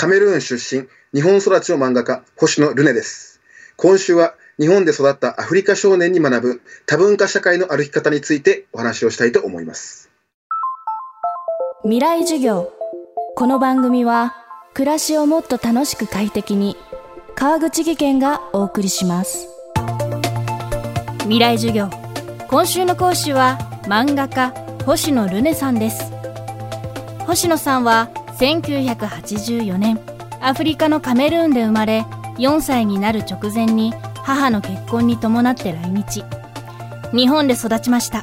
カメルーン出身、日本育ちの漫画家、星野ルネです。今週は日本で育ったアフリカ少年に学ぶ多文化社会の歩き方についてお話をしたいと思います。未来授業。この番組は暮らしをもっと楽しく快適に川口義賢がお送りします。未来授業。今週の講師は漫画家星野ルネさんです。星野さんは1984年アフリカのカメルーンで生まれ4歳になる直前に母の結婚に伴って来日。日本で育ちました。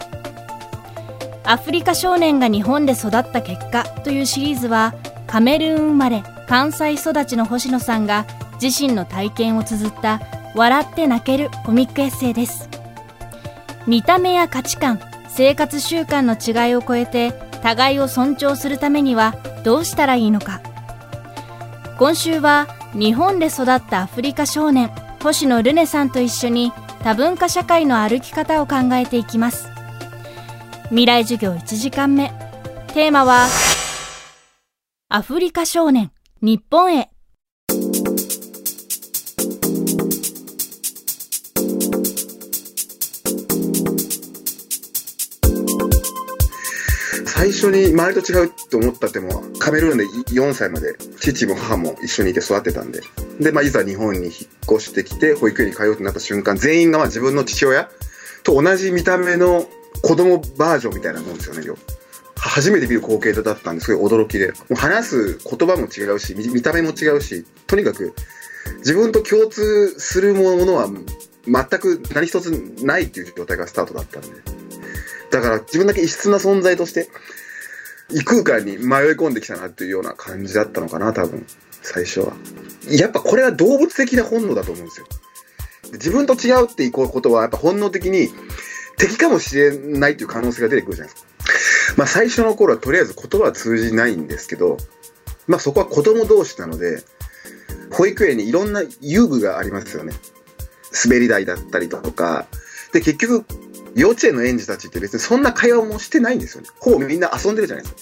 アフリカ少年が日本で育った結果というシリーズはカメルーン生まれ関西育ちの星野さんが自身の体験を綴った笑って泣けるコミックエッセイです。見た目や価値観生活習慣の違いを超えて互いを尊重するためにはどうしたらいいのか。今週は日本で育ったアフリカ少年星野ルネさんと一緒に多文化社会の歩き方を考えていきます。未来授業1時間目。テーマはアフリカ少年日本へ。最初に周りと違うと思ったってもカメルーンで4歳まで父も母も一緒にいて育ってたんで。で、まあ、いざ日本に引っ越してきて保育園に通うってなった瞬間全員がまあ自分の父親と同じ見た目の子供バージョンみたいなもんですよね初めて見る光景だったんですけど驚きで。もう話す言葉も違うし見た目も違うしとにかく自分と共通するものは全く何一つないっていう状態がスタートだったんで。だから自分だけ異質な存在として、異空間に迷い込んできたなっていうような感じだったのかな、多分、最初は。やっぱこれは動物的な本能だと思うんですよ。自分と違うっていこうことは、やっぱ本能的に敵かもしれないっていう可能性が出てくるじゃないですか。まあ最初の頃はとりあえず言葉は通じないんですけど、まあそこは子供同士なので、保育園にいろんな遊具がありますよね。滑り台だったりとか。で、結局、幼稚園の園児たちって別にそんな会話もしてないんですよね。ほぼみんな遊んでるじゃないですか。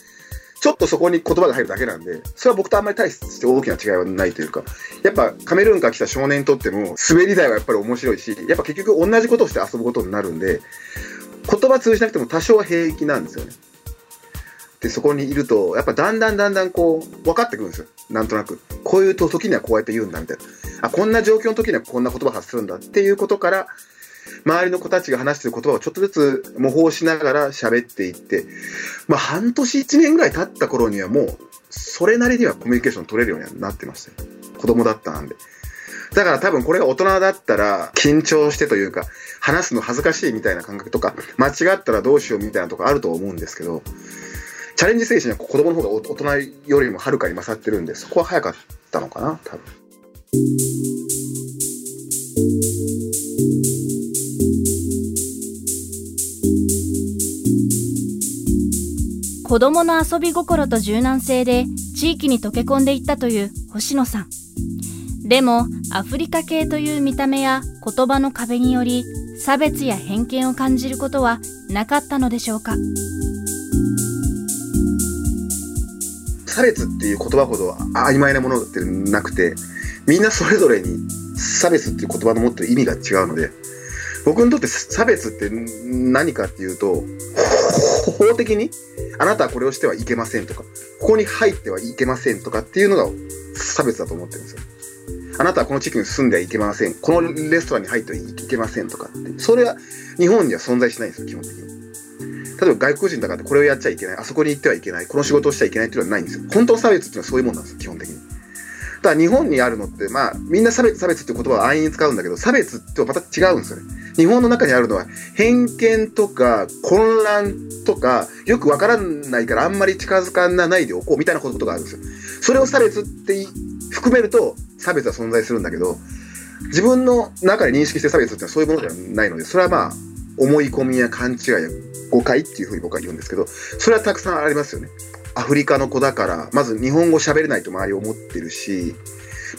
ちょっとそこに言葉が入るだけなんで、それは僕とあんまり大して大きな違いはないというか、やっぱカメルーンから来た少年にとっても、滑り台はやっぱり面白いし、やっぱ結局同じことをして遊ぶことになるんで、言葉通じなくても多少は平気なんですよね。で、そこにいると、やっぱだんだんだんだんこう、分かってくるんですよ。なんとなく。こういう時にはこうやって言うんだみたいな。あ、こんな状況の時にはこんな言葉発するんだっていうことから、周りの子たちが話してる言葉をちょっとずつ模倣しながら喋っていって、まあ半年1年ぐらい経った頃にはもう、それなりにはコミュニケーション取れるようになってましたよ。子供だったんで。だから多分これが大人だったら緊張してというか、話すの恥ずかしいみたいな感覚とか、間違ったらどうしようみたいなとこあると思うんですけど、チャレンジ精神は子供の方が大人よりもはるかに勝ってるんで、そこは早かったのかな、多分。子供の遊び心と柔軟性で地域に溶け込んでいったという星野さん。でも、アフリカ系という見た目や言葉の壁により、差別や偏見を感じることはなかったのでしょうか？差別っていう言葉ほど曖昧なものってなくて、みんなそれぞれに差別っていう言葉の持ってる意味が違うので、僕にとって差別って何かっていうと、法的にあなたはこれをしてはいけませんとか、ここに入ってはいけませんとかっていうのが差別だと思ってるんですよ。あなたはこの地域に住んではいけません。このレストランに入ってはいけませんとかって。それは日本には存在しないんですよ、基本的に。例えば外国人だからこれをやっちゃいけない。あそこに行ってはいけない。この仕事をしちゃいけないっていうのはないんですよ。本当の差別っていうのはそういうもんなんですよ、基本的に。ただ日本にあるのって、まあ、みんな差別、差別って言葉は安易に使うんだけど、差別ってまた違うんですよね。日本の中にあるのは、偏見とか混乱とか、よくわからないからあんまり近づかないでおこうみたいなことがあるんですよ。それを差別って含めると、差別は存在するんだけど、自分の中で認識して差別ってのはそういうものではないので、それはまあ、思い込みや勘違いや誤解っていうふうに僕は言うんですけど、それはたくさんありますよね。アフリカの子だから、まず日本語喋れないと周り思ってるし、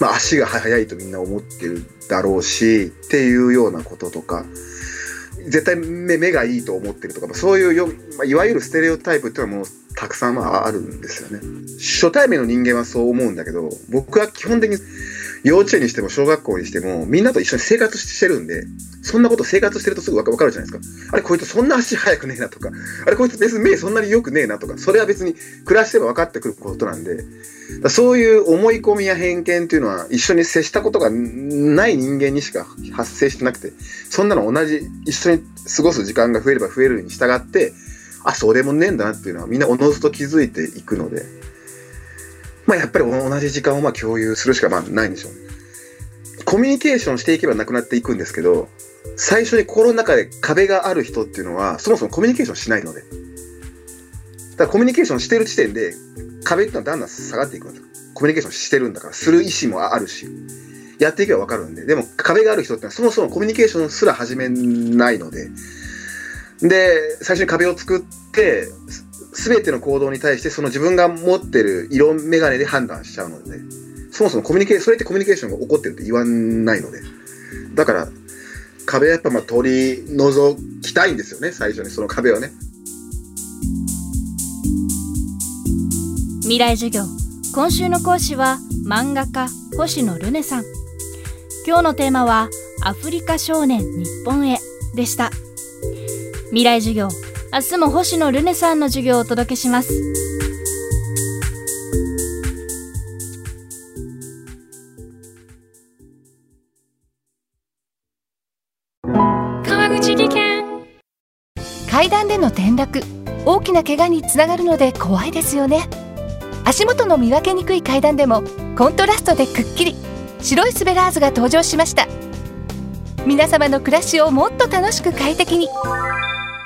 まあ足が速いとみんな思ってるだろうし、っていうようなこととか、絶対目目がいいと思ってるとか、そういうよ、まあ、いわゆるステレオタイプっていうのはもうたくさんあるんですよね。初対面の人間はそう思うんだけど、僕は基本的に幼稚園にしても小学校にしても、みんなと一緒に生活してるんで、そんなこと生活してるとすぐわかるじゃないですか。あれ、こいつそんな足速くねえなとか、あれ、こいつ別に目そんなに良くねえなとか、それは別に暮らしても分かってくることなんで、そういう思い込みや偏見っていうのは一緒に接したことがない人間にしか発生してなくて、そんなの同じ、一緒に過ごす時間が増えれば増えるに従って、あ、そうでもねえんだなっていうのはみんなおのずと気づいていくので、まあやっぱり同じ時間をまあ共有するしかまあないんでしょう。コミュニケーションしていけばなくなっていくんですけど、最初に心の中で壁がある人っていうのは、そもそもコミュニケーションしないので。だからコミュニケーションしてる時点で、壁っていうのはだんだん下がっていくんですよ。コミュニケーションしてるんだから、する意思もあるし、やっていけばわかるんで。でも壁がある人ってのはそもそもコミュニケーションすら始めないので、で、最初に壁を作って、すべての行動に対してその自分が持ってる色眼鏡で判断しちゃうので、そもそもコミュニケーション、それってコミュニケーションが起こってるって言わないので、だから、壁はやっぱまあ取り除きたいんですよね、最初にその壁をね。未来授業。今週の講師は漫画家星野ルネさん。今日のテーマはアフリカ少年日本へでした。未来授業。明日も星野ルネさんの授業をお届けします。川口技研。階段での転落。大きな怪我につながるので怖いですよね。足元の見分けにくい階段でもコントラストでくっきり。白いスベラーズが登場しました。皆様の暮らしをもっと楽しく快適に。